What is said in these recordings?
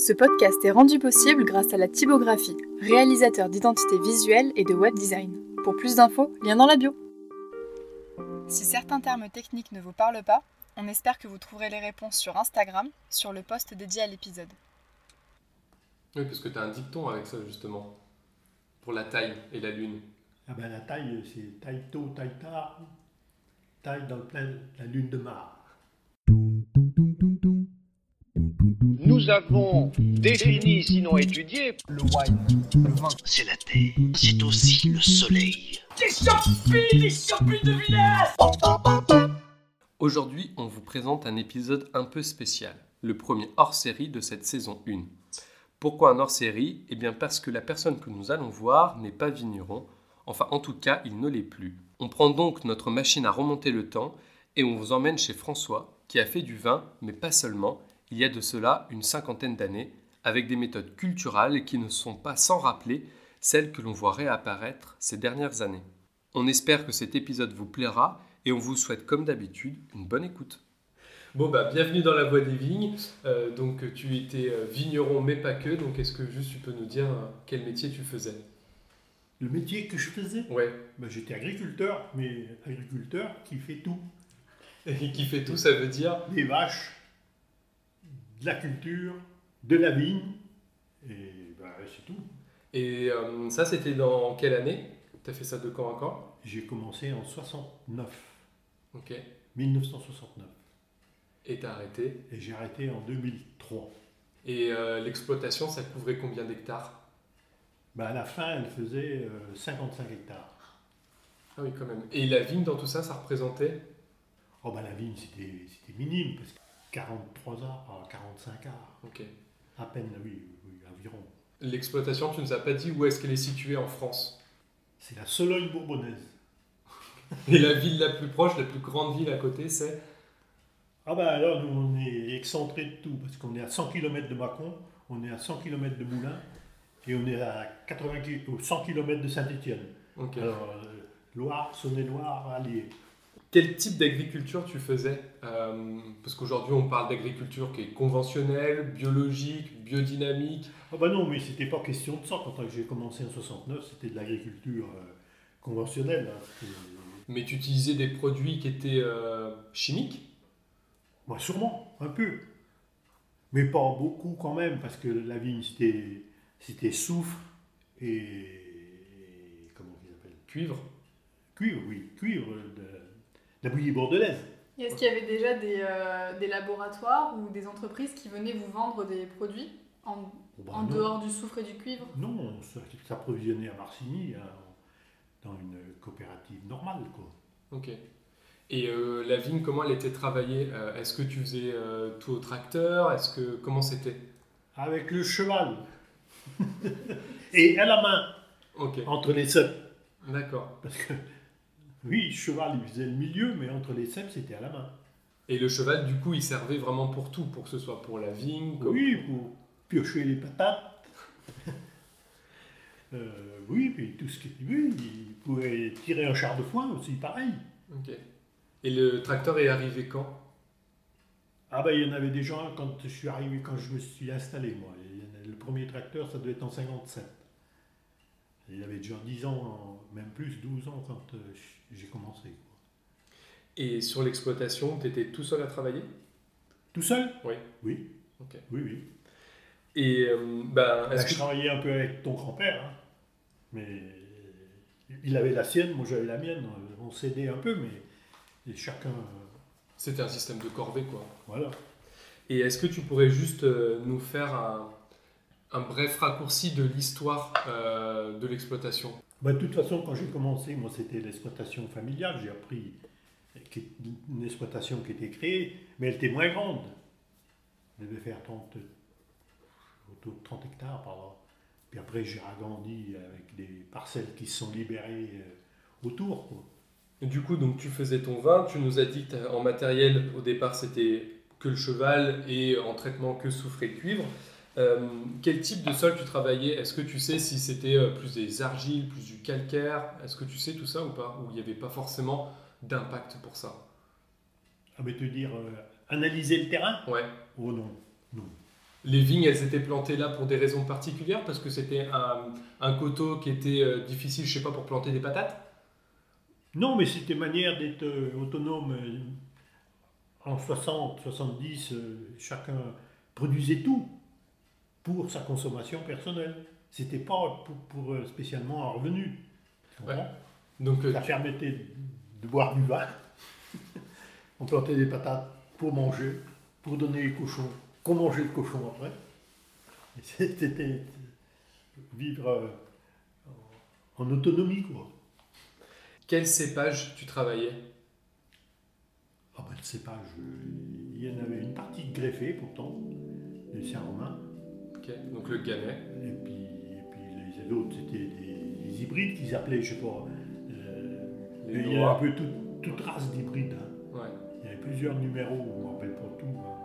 Ce podcast est rendu possible grâce à la typographie, réalisateur d'identité visuelle et de web design. Pour plus d'infos, lien dans la bio. Si certains termes techniques ne vous parlent pas, on espère que vous trouverez les réponses sur Instagram, sur le post dédié à l'épisode. Oui, parce que tu as un dicton avec ça, justement, pour la taille et la lune. Ah ben la taille, c'est taille tôt, taille tard, taille dans le plein, la lune de Mars. Nous avons défini, sinon étudié, le wine, le vin. C'est la terre, c'est aussi le soleil. Des champignons, des champignons de village Aujourd'hui, on vous présente un épisode un peu spécial, le premier hors-série de cette saison 1. Pourquoi un hors-série? Eh bien parce que la personne que nous allons voir n'est pas vigneron, enfin en tout cas il ne l'est plus. On prend donc notre machine à remonter le temps et on vous emmène chez François, qui a fait du vin, mais pas seulement, il y a de cela une cinquantaine d'années, avec des méthodes culturales qui ne sont pas sans rappeler celles que l'on voit réapparaître ces dernières années. On espère que cet épisode vous plaira et on vous souhaite comme d'habitude une bonne écoute. Bon bah bienvenue dans la voie des vignes. Euh, donc tu étais euh, vigneron mais pas que. Donc est-ce que juste tu peux nous dire euh, quel métier tu faisais? Le métier que je faisais? Ouais. ben, J'étais agriculteur, mais agriculteur qui fait tout. Et qui fait tout, ça veut dire? Des vaches, de la culture, de la vigne, et ben, c'est tout. Et euh, ça c'était dans quelle année? T'as fait ça de quand à quand? J'ai commencé en 69, Ok. 1969, Et t'as arrêté? et j'ai arrêté en 2003. Et euh, l'exploitation, ça couvrait combien d'hectares? Ben, à la fin, elle faisait euh, 55 hectares. Ah oui quand même. Et la vigne dans tout ça, ça représentait? Oh ben, la vigne, c'était c'était minime, parce que 43 arbres, 45 arbres, Ok. à peine, oui, oui environ. L'exploitation, tu nous as pas dit où est-ce qu'elle est située en France? C'est la Sologne bourbonnaise. Et la ville la plus proche, la plus grande ville à côté, c'est? Ah ben alors, nous, on est excentré de tout, parce qu'on est à 100 km de Mâcon, on est à 100 km de Moulins, et on est à 80 ki- ou 100 km de Saint-Étienne. Alors, euh, Loire, Saône-et-Loire, Allier. Quel type d'agriculture tu faisais? Euh, Parce qu'aujourd'hui, on parle d'agriculture qui est conventionnelle, biologique, biodynamique. Ah ben non, mais c'était pas question de ça. Quand j'ai commencé en 69, c'était de l'agriculture euh, conventionnelle. hein. Mais tu utilisais des produits qui étaient euh, chimiques? Moi, sûrement, un peu. Mais pas beaucoup quand même, parce que la vigne, c'était, c'était soufre et. Comment ils appellent Cuivre Cuivre, oui, cuivre de, de la bouillie bordelaise. Est-ce qu'il y avait déjà des, euh, des laboratoires ou des entreprises qui venaient vous vendre des produits en, Oh, bah en dehors du soufre et du cuivre? Non, on s'approvisionnait à Marcigny, hein, dans une coopérative normale, quoi. Ok. Et euh, la vigne, comment elle était travaillée Euh, Est-ce que tu faisais euh, tout au tracteur? Est-ce que comment c'était? Avec le cheval. et à la main, Ok. entre les cèpes. D'accord. Parce que, oui, le cheval, il faisait le milieu, mais entre les cèpes, c'était à la main. Et le cheval, du coup, il servait vraiment pour tout, pour que ce soit pour la vigne. comme- Oui, pour piocher les patates. Euh, oui, puis tout ce qui oui, il pouvait tirer un char de foin aussi, pareil. Ok. Et le tracteur est arrivé quand? Ah ben il y en avait déjà un quand je suis arrivé, quand je me suis installé, moi. Le premier tracteur, ça devait être en 57. Il avait déjà 10 ans, même plus, 12 ans quand euh, j'ai commencé. quoi. Et sur l'exploitation, tu étais tout seul à travailler? Tout seul? Oui. Oui. Ok. Oui, oui. Et euh, ben, Bah, est-ce je que- travaillais un peu avec ton grand-père, hein. mais il avait la sienne, moi j'avais la mienne. On s'aidait un peu, mais chacun. euh, c'était un système de corvée, quoi. Voilà. Et est-ce que tu pourrais juste euh, nous faire un, un bref raccourci de l'histoire euh, de l'exploitation Bah, de toute façon, quand j'ai commencé, moi c'était l'exploitation familiale. J'ai appris une exploitation qui était créée, mais elle était moins grande. Elle devait faire 30, autour de 30 hectares par là. Puis après, j'ai agrandi avec des parcelles qui se sont libérées euh, autour. quoi. Et Du coup, donc tu faisais ton vin, tu nous as dit que en matériel, au départ, c'était que le cheval et en traitement que soufre et cuivre. Euh, quel type de sol tu travaillais? Est-ce que tu sais si c'était euh, plus des argiles, plus du calcaire? Est-ce que tu sais tout ça ou pas? Ou il n'y avait pas forcément d'impact pour ça? Ah, mais te dire, euh, analyser le terrain? Ouais. Oh non, non. Les vignes, elles étaient plantées là pour des raisons particulières? Parce que c'était un, un coteau qui était euh, difficile, je sais pas, pour planter des patates? Non, mais c'était manière d'être autonome. En 60, 70, euh, chacun produisait tout pour sa consommation personnelle. C'était pas pour, pour, euh, spécialement un revenu. Tu comprends? Donc euh, Ça permettait de, de boire du vin. On plantait des patates pour manger, pour donner les cochons, qu'on mangeait le cochon après. C'était vivre euh, en autonomie, quoi. quel cépage tu travaillais? Ah ben, le cépage, il y en avait une partie de greffée pourtant, des Saint-Romain, Ok, Donc le gamay. et puis, et puis les autres c'était des, des hybrides qu'ils appelaient, je sais pas, euh, Les il y a un peu toute, toute race d'hybrides. hein. Ouais. Il y avait plusieurs numéros, on ne rappelle pas tout. hein.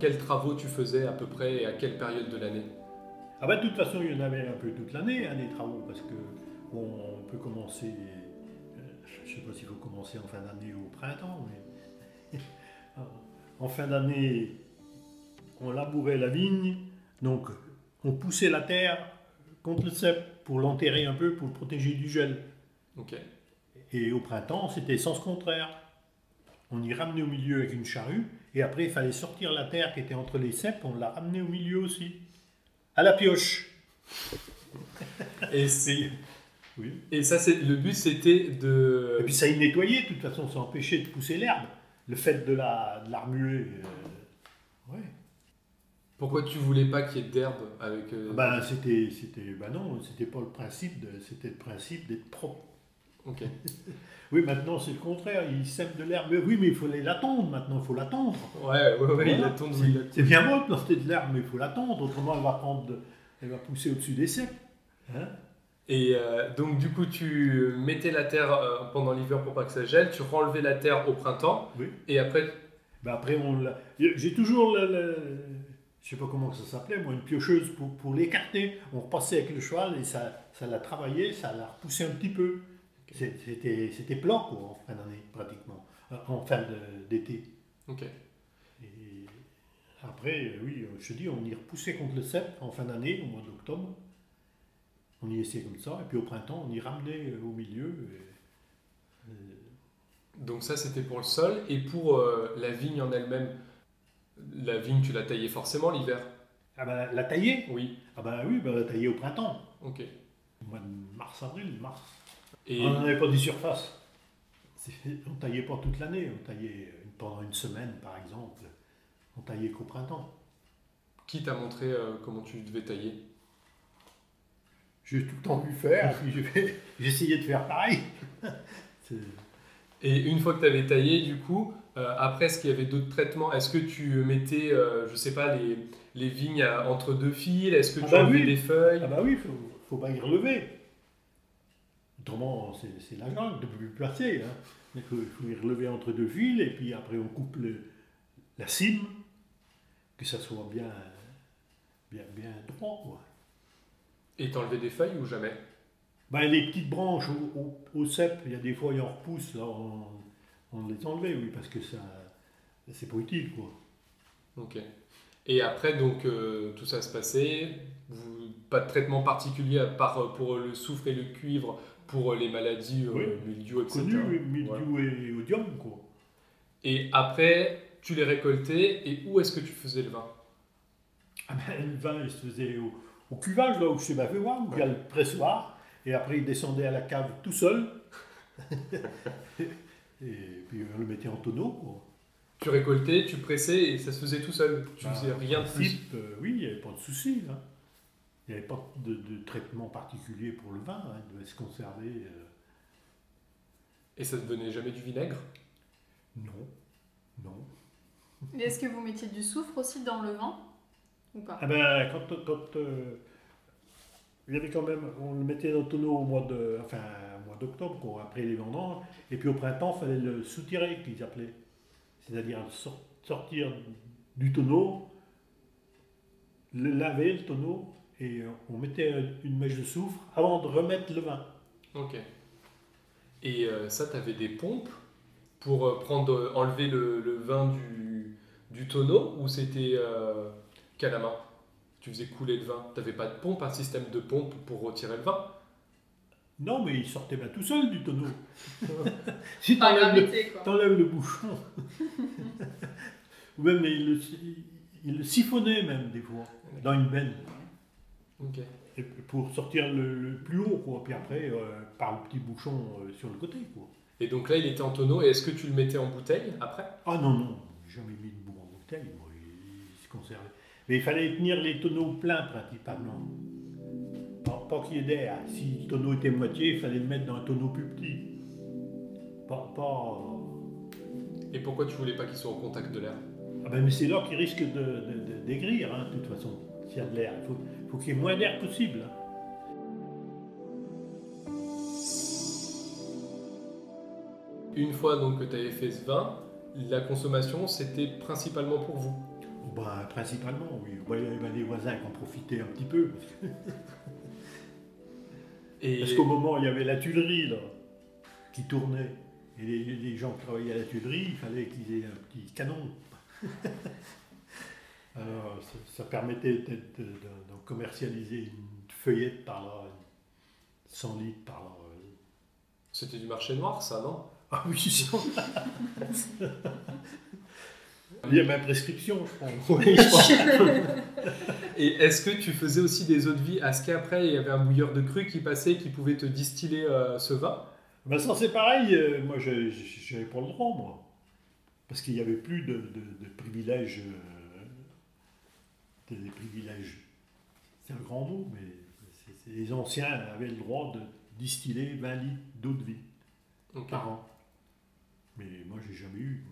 Quels travaux tu faisais à peu près et à quelle période de l'année? Ah ben, de toute façon, il y en avait un peu toute l'année, hein, des travaux, parce que bon, on peut commencer, je ne sais pas s'il faut commencer en fin d'année ou au printemps, mais en fin d'année, on labourait la vigne, donc on poussait la terre contre le cep pour l'enterrer un peu, pour le protéger du gel. Et au printemps, c'était sens contraire. On y ramenait au milieu avec une charrue, et après, il fallait sortir la terre qui était entre les ceps, on la ramenait au milieu aussi. À la pioche. Et, c'est- Oui. et ça, c'est le but, c'était de. Et puis ça y nettoyait, de toute façon, ça empêchait de pousser l'herbe. Le fait de la, de la remuer. euh, ouais. Pourquoi tu voulais pas qu'il y ait d'herbe avec. euh, Ben, c'était, c'était, ben non, c'était pas le principe, de, c'était le principe d'être propre. Ok. Oui, maintenant c'est le contraire, ils sèment de l'herbe. Mais oui, mais il faut l'attendre maintenant, il faut l'attendre. Ouais, ouais, ouais, il Voilà. attend de- C'est- il attend. C'est bien beau de planter de l'herbe, mais il faut l'attendre, autrement elle va prendre, de- elle va pousser au-dessus des ceps. Hein Et euh, donc, du coup, tu mettais la terre euh, pendant l'hiver pour pas que ça gèle, tu renlevais la terre au printemps, oui. et après. Ben après, on l'a- j'ai toujours le, le- je sais pas comment ça s'appelait, moi, une piocheuse pour, pour l'écarter. On repassait avec le cheval et ça, ça l'a travaillé, ça l'a repoussé un petit peu. C'était, c'était plat, quoi, en fin d'année, pratiquement, euh, en fin de- d'été. Ok. Et après, oui, je te dis, on y repoussait contre le cep en fin d'année, au mois d'octobre. On y essayait comme ça, et puis au printemps, on y ramenait euh, au milieu. et, euh, Donc, ça, c'était pour le sol, et pour euh, la vigne en elle-même. La vigne, tu la taillais forcément l'hiver ah ben, la tailler Oui. Ah ben oui, ben, la tailler au printemps. Ok. Au mois de mars-avril, mars. Et. On n'en avait pas des surfaces. C'est- On taillait pas toute l'année, on taillait pendant une semaine par exemple. On taillait qu'au printemps. Qui t'a montré euh, comment tu devais tailler? J'ai tout le temps vu faire, et puis essayé de faire pareil. Et une fois que tu avais taillé, du coup, euh, après, est-ce qu'il y avait d'autres traitements? Est-ce que tu mettais, euh, je sais pas, les, les vignes à- entre deux fils? Est-ce que Ah tu bah enlevais oui. des feuilles? Ah bah oui, il faut, faut pas y relever. Autrement, c'est la jungle de plus placer. Hein. Il faut, faut y relever entre deux fils, et puis après on coupe le- la cime, que ça soit bien, bien, bien droit. Quoi. Et t'enlevais des feuilles ou jamais? Ben, les petites branches au, au- au cep, il y a des fois, il en repousse, là, on, on les enlevait, oui, parce que ça, c'est pas utile, quoi. Ok. Et après, donc, euh, tout ça se passait. Vous- pas de traitement particulier à part euh, pour le soufre et le cuivre, pour euh, les maladies, euh, Oui. mildiou, etc. Connu, et odium, quoi. Et après, tu les récoltais et où est-ce que tu faisais le vin? Ah ben, le vin, il se faisait au, au cuvage, là, où je sais pas fait voir, où il y a le pressoir, et après, il descendait à la cave tout seul. et puis, on le mettait en tonneau, quoi. Tu récoltais, tu pressais et ça se faisait tout seul. Tu Ben, faisais rien de plus. euh, oui, il n'y avait pas de souci, là. Il n'y avait pas de, de traitement particulier pour le vin, hein, il devait se conserver. euh, Et ça ne devenait jamais du vinaigre? Non, non. Et est-ce que vous mettiez du soufre aussi dans le vin? Ou pas Ah ben, quand, quand euh, il y avait quand même, on le mettait dans le tonneau au mois de, enfin, au mois d'octobre, quoi, après les vendanges, et puis au printemps, il fallait le soutirer, qu'ils appelaient. C'est-à-dire sor- sortir du tonneau, le laver le tonneau, et euh, on mettait une mèche de soufre avant de remettre le vin. Ok. Et euh, ça, tu avais des pompes pour prendre, enlever le, le vin du, du tonneau ou c'était euh, qu'à la main Tu faisais couler le vin. Tu n'avais pas de pompe, un système de pompe pour retirer le vin? Non, mais il sortait bien tout seul du tonneau. si Par t'enlèves le, gravité, quoi. t'enlèves le bouchon. Ou même il le, il le siphonnait même des fois, dans une benne. Ok. Et pour sortir le, le plus haut, quoi. Puis après, euh, par le petit bouchon euh, sur le côté, quoi. Et donc là, il était en tonneau. Et est-ce que tu le mettais en bouteille après? Ah non, non, j'ai jamais mis de bout en bouteille, moi, il, il se conservait. Mais il fallait tenir les tonneaux pleins, principalement. Pas, pas qu'il y ait d'air. Si le tonneau était moitié, il fallait le mettre dans un tonneau plus petit. Pas... pas Et pourquoi tu voulais pas qu'il soit au contact de l'air? Ah ben, mais c'est là qu'il risque de, de- hein, de toute façon, s'il y a de l'air. Il faut, faut qu'il y ait moins d'air possible. hein. Une fois donc que tu avais fait ce vin, la consommation, c'était principalement pour vous? Ben, principalement, oui. Il y avait des voisins qui en profitaient un petit peu. Et Parce qu'au moment, il y avait la tuilerie, là, qui tournait. Et les, les gens qui travaillaient à la tuilerie, il fallait qu'ils aient un petit canon. Alors, ça, ça permettait peut-être de, de- de commercialiser une feuillette par là, 100 litres par là. c'était du marché noir, ça, non? Ah oui, ça. Il y a ma prescription, je pense. Oui, je pense. Et est-ce que tu faisais aussi des eaux de vie Est-ce qu'après, il y avait un bouilleur de cru qui passait, qui pouvait te distiller euh, ce vin? Ben ça c'est pareil, euh, moi je n'avais pas le droit moi. Parce qu'il n'y avait plus de, de- de privilèges. euh, des privilèges. C'est un grand mot, mais les anciens avaient le droit de distiller 20 litres d'eau de vie par an. Mais moi j'ai jamais eu.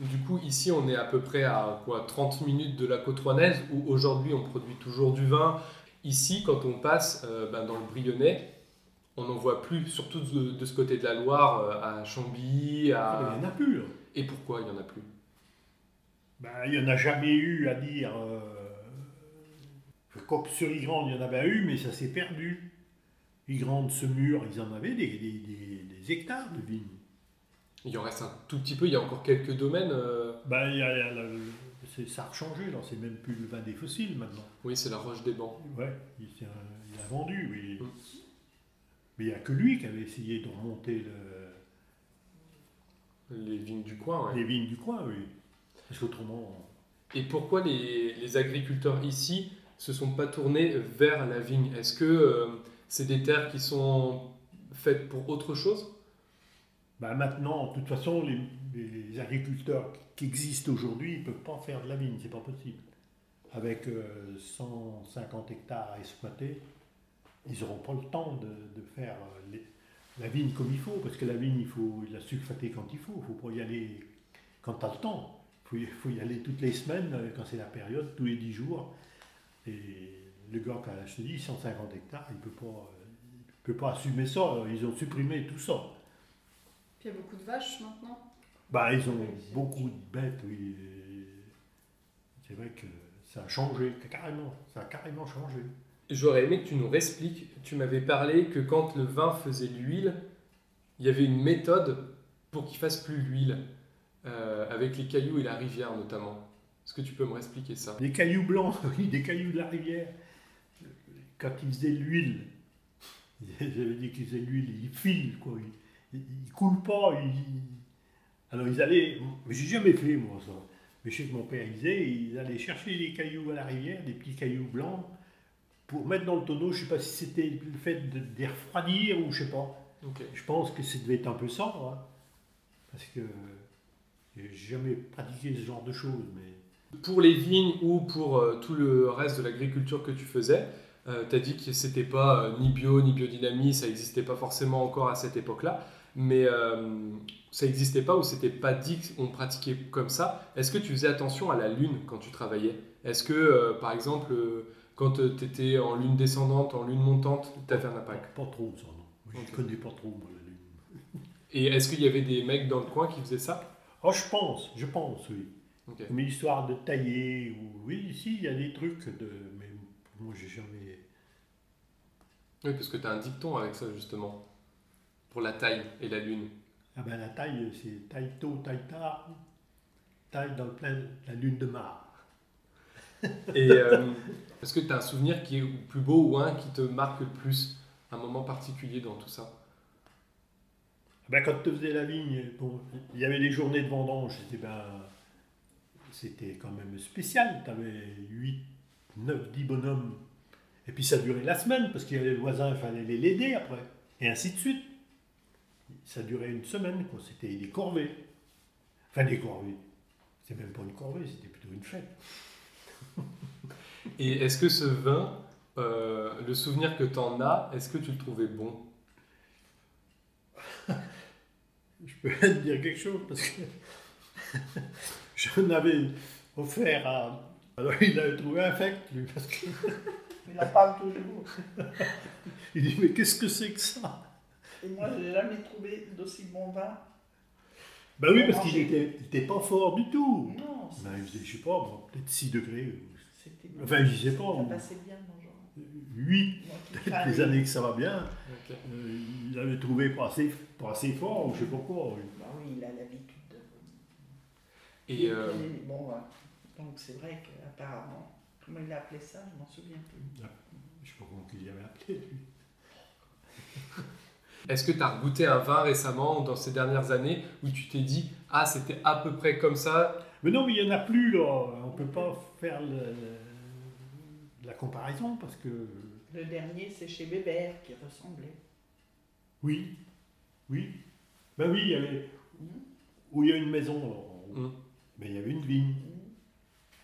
Du coup, ici, on est à peu près à quoi 30 minutes de la côte rouennaise, où aujourd'hui, on produit toujours du vin. Ici, quand on passe euh, ben, dans le Brionnais, on n'en voit plus, surtout de, de ce côté de la Loire, euh, à Chambly. À... Il n'y en a plus. là. Et pourquoi il n'y en a plus? Ben, il n'y en a jamais eu à dire. Euh, sur Ygrande, il y en avait eu, mais ça s'est perdu. Ygrande, Semur, ils en avaient des, des- des- des hectares de vignes. Il en reste un tout petit peu, il y a encore quelques domaines. euh, il y a- il y a le- c'est- ça a changé, là. C'est même plus le vin des fossiles maintenant. Oui, c'est la Roche des Bancs. Ouais, il, il a vendu, oui. Mm. Mais il n'y a que lui qui avait essayé de remonter le- Les vignes du coin, ouais. les vignes du coin, oui. Parce qu'autrement, Et pourquoi les, les agriculteurs ici se sont pas tournés vers la vigne? Est-ce que euh, c'est des terres qui sont faites pour autre chose? Ben maintenant, de toute façon, les, agriculteurs qui existent aujourd'hui, ne peuvent pas faire de la vigne, c'est pas possible. Avec euh, 150 hectares à exploiter, ils n'auront pas le temps de, faire euh, la vigne comme il faut, parce que la vigne, il faut la sulfater quand il faut, il faut pas y aller quand tu as le temps. Il faut, y- aller toutes les semaines, euh, quand c'est la période, tous les 10 jours. Et le gars a, je te dis, 150 hectares, il ne peut, pas, euh, peut pas assumer ça, ils ont supprimé tout ça. Puis il y a beaucoup de vaches maintenant. Bah, ils ont beaucoup de bêtes, oui. C'est vrai que ça a changé, carrément. Ça a carrément changé. J'aurais aimé que tu nous réexpliques. Tu m'avais parlé que quand le vin faisait l'huile, il y avait une méthode pour qu'il fasse plus l'huile, euh, avec les cailloux et la rivière notamment. Est-ce que tu peux me réexpliquer ça? Des cailloux blancs, oui, des cailloux de la rivière. Quand ils faisaient de l'huile, j'avais dit qu'ils faisaient de l'huile, ils filent, quoi. Ils, ils coulent pas. ils- Alors ils allaient. J'ai jamais fait, moi, ça. Mais je sais que mon père disait, ils allaient chercher des cailloux à la rivière, des petits cailloux blancs, pour mettre dans le tonneau. Je sais pas si c'était le fait de, les refroidir ou je sais pas. Je pense que ça devait être un peu ça, hein, parce que j'ai jamais pratiqué ce genre de choses. Mais Pour les vignes ou pour euh, tout le reste de l'agriculture que tu faisais, tu as dit que c'était pas euh, ni bio ni biodynamie, ça n'existait pas forcément encore à cette époque-là, mais euh, ça n'existait pas ou c'était pas dit qu'on pratiquait comme ça. Est-ce que tu faisais attention à la lune quand tu travaillais? Est-ce que, euh, par exemple, euh, quand tu étais en lune descendante, en lune montante, tu avais un impact? Pas trop ça, non. Je Ok. connais pas trop, moi, la lune. Et est-ce qu'il y avait des mecs dans le coin qui faisaient ça? Oh, je pense, je pense, oui. Mais histoire de tailler, ou... oui, ici, il y a des trucs de. Mais moi, j'ai jamais. Oui, parce que tu as un dicton avec ça, justement, pour la taille et la lune. Ah ben la taille, c'est taille tôt, taille tard, taille dans le plein de la lune de mars. Et euh, est-ce que tu as un souvenir qui est plus beau ou un qui te marque le plus Un moment particulier dans tout ça? Ben, quand tu faisais la vigne, bon, il y avait les journées de vendange, c'était ben, c'était quand même spécial. Tu avais 8, 9, 10 bonhommes. Et puis ça durait la semaine, parce qu'il y avait les voisins, il fallait les l'aider après. Et ainsi de suite. Ça durait une semaine, quoi. C'était des corvées. Enfin, des corvées. C'était même pas une corvée, c'était plutôt une fête. Et est-ce que ce vin, euh, le souvenir que tu en as, est-ce que tu le trouvais bon? Je peux te dire quelque chose parce que je n'avais offert à. Alors il avait trouvé infect, lui, parce que. Il en parle toujours. Il dit Mais qu'est-ce que c'est que ça? Et moi, je n'ai jamais trouvé d'aussi bon vin. Ben oui, parce qu'il était, il était pas fort du tout. Non, Ben, il faisait, je sais pas, peut-être 6 degrés. Enfin, je sais pas. Ça passait bien le genre. 8, Moi qui peut-être les années que ça va bien. Euh, il avait trouvé pas assez, pas assez fort, ou je sais pas quoi. oui. Bah oui, il a l'habitude de. Et euh, Bon, ouais. Donc c'est vrai qu'apparemment, comment il a appelé ça, je m'en souviens plus. Je sais pas comment il y avait appelé, lui. est-ce que tu as goûté un vin récemment, dans ces dernières années, où tu t'es dit Ah, c'était à peu près comme ça? Mais non, mais il n'y en a plus, là. On peut pas faire le- le- la comparaison, parce que. Le dernier, c'est chez Bébert qui ressemblait. Oui, oui. Ben oui, il y avait. Où il y a une maison, là, en haut. Mm. Ben, il y avait une vigne.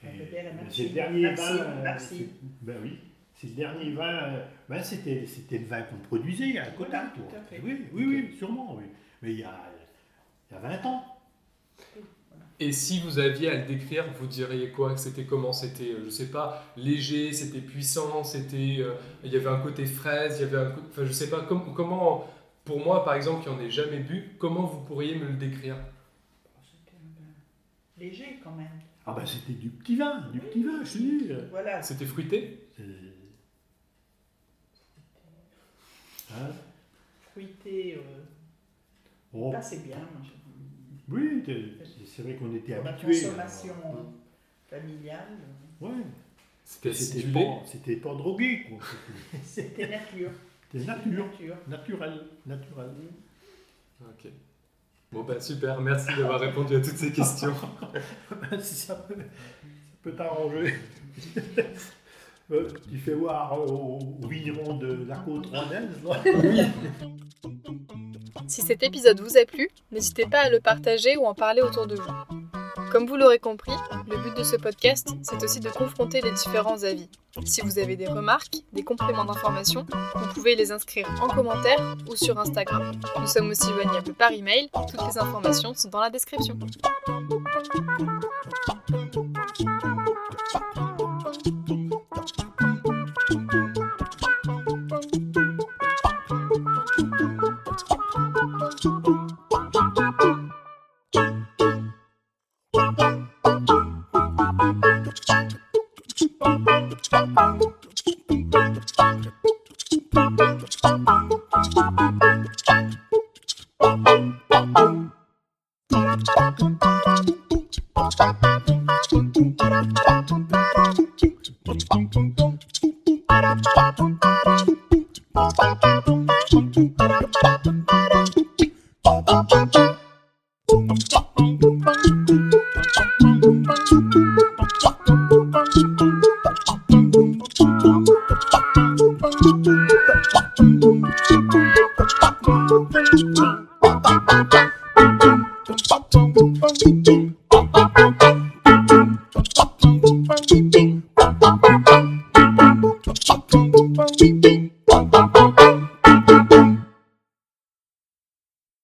Maxime. c'est le dernier vin. euh, Maxime. c'est- Ben oui. C'est le dernier vin. euh, Ben c'était, c'était le vin qu'on produisait à côté. Voilà, toi. tout à fait. Oui, oui, oui, sûrement, oui. Mais il y a, il y a 20 ans. Et si vous aviez à le décrire, vous diriez quoi? C'était comment? C'était, euh, je sais pas, léger, c'était puissant, c'était, euh, il y avait un côté fraise, il y avait un, enfin je sais pas, com- comment, pour moi par exemple qui en ai jamais bu, comment vous pourriez me le décrire? C'était un vin léger quand même. Ah ben c'était du petit vin, du petit vin, je te dis. euh, Voilà. C'était fruité? Hein? Fruité, euh, Oh, passait bien. je- oui, c'est vrai qu'on était Pour la habitués. consommation alors. euh, familiale, euh, Ouais. C'était pas, c'était pas drogué, quoi. C'était- nature. C'était nature, nature. naturel, naturel. Ok. Bon bah super, merci d'avoir répondu à toutes ces questions. si ça peut, ça peut t'arranger. Euh, tu fais voir au, au vigneron de la côte rondaise. Si cet épisode vous a plu, n'hésitez pas à le partager ou en parler autour de vous. Comme vous l'aurez compris, le but de ce podcast, c'est aussi de confronter les différents avis. Si vous avez des remarques, des compléments d'information, vous pouvez les inscrire en commentaire ou sur Instagram. Nous sommes aussi joignables par email, toutes les informations sont dans la description. Thank you.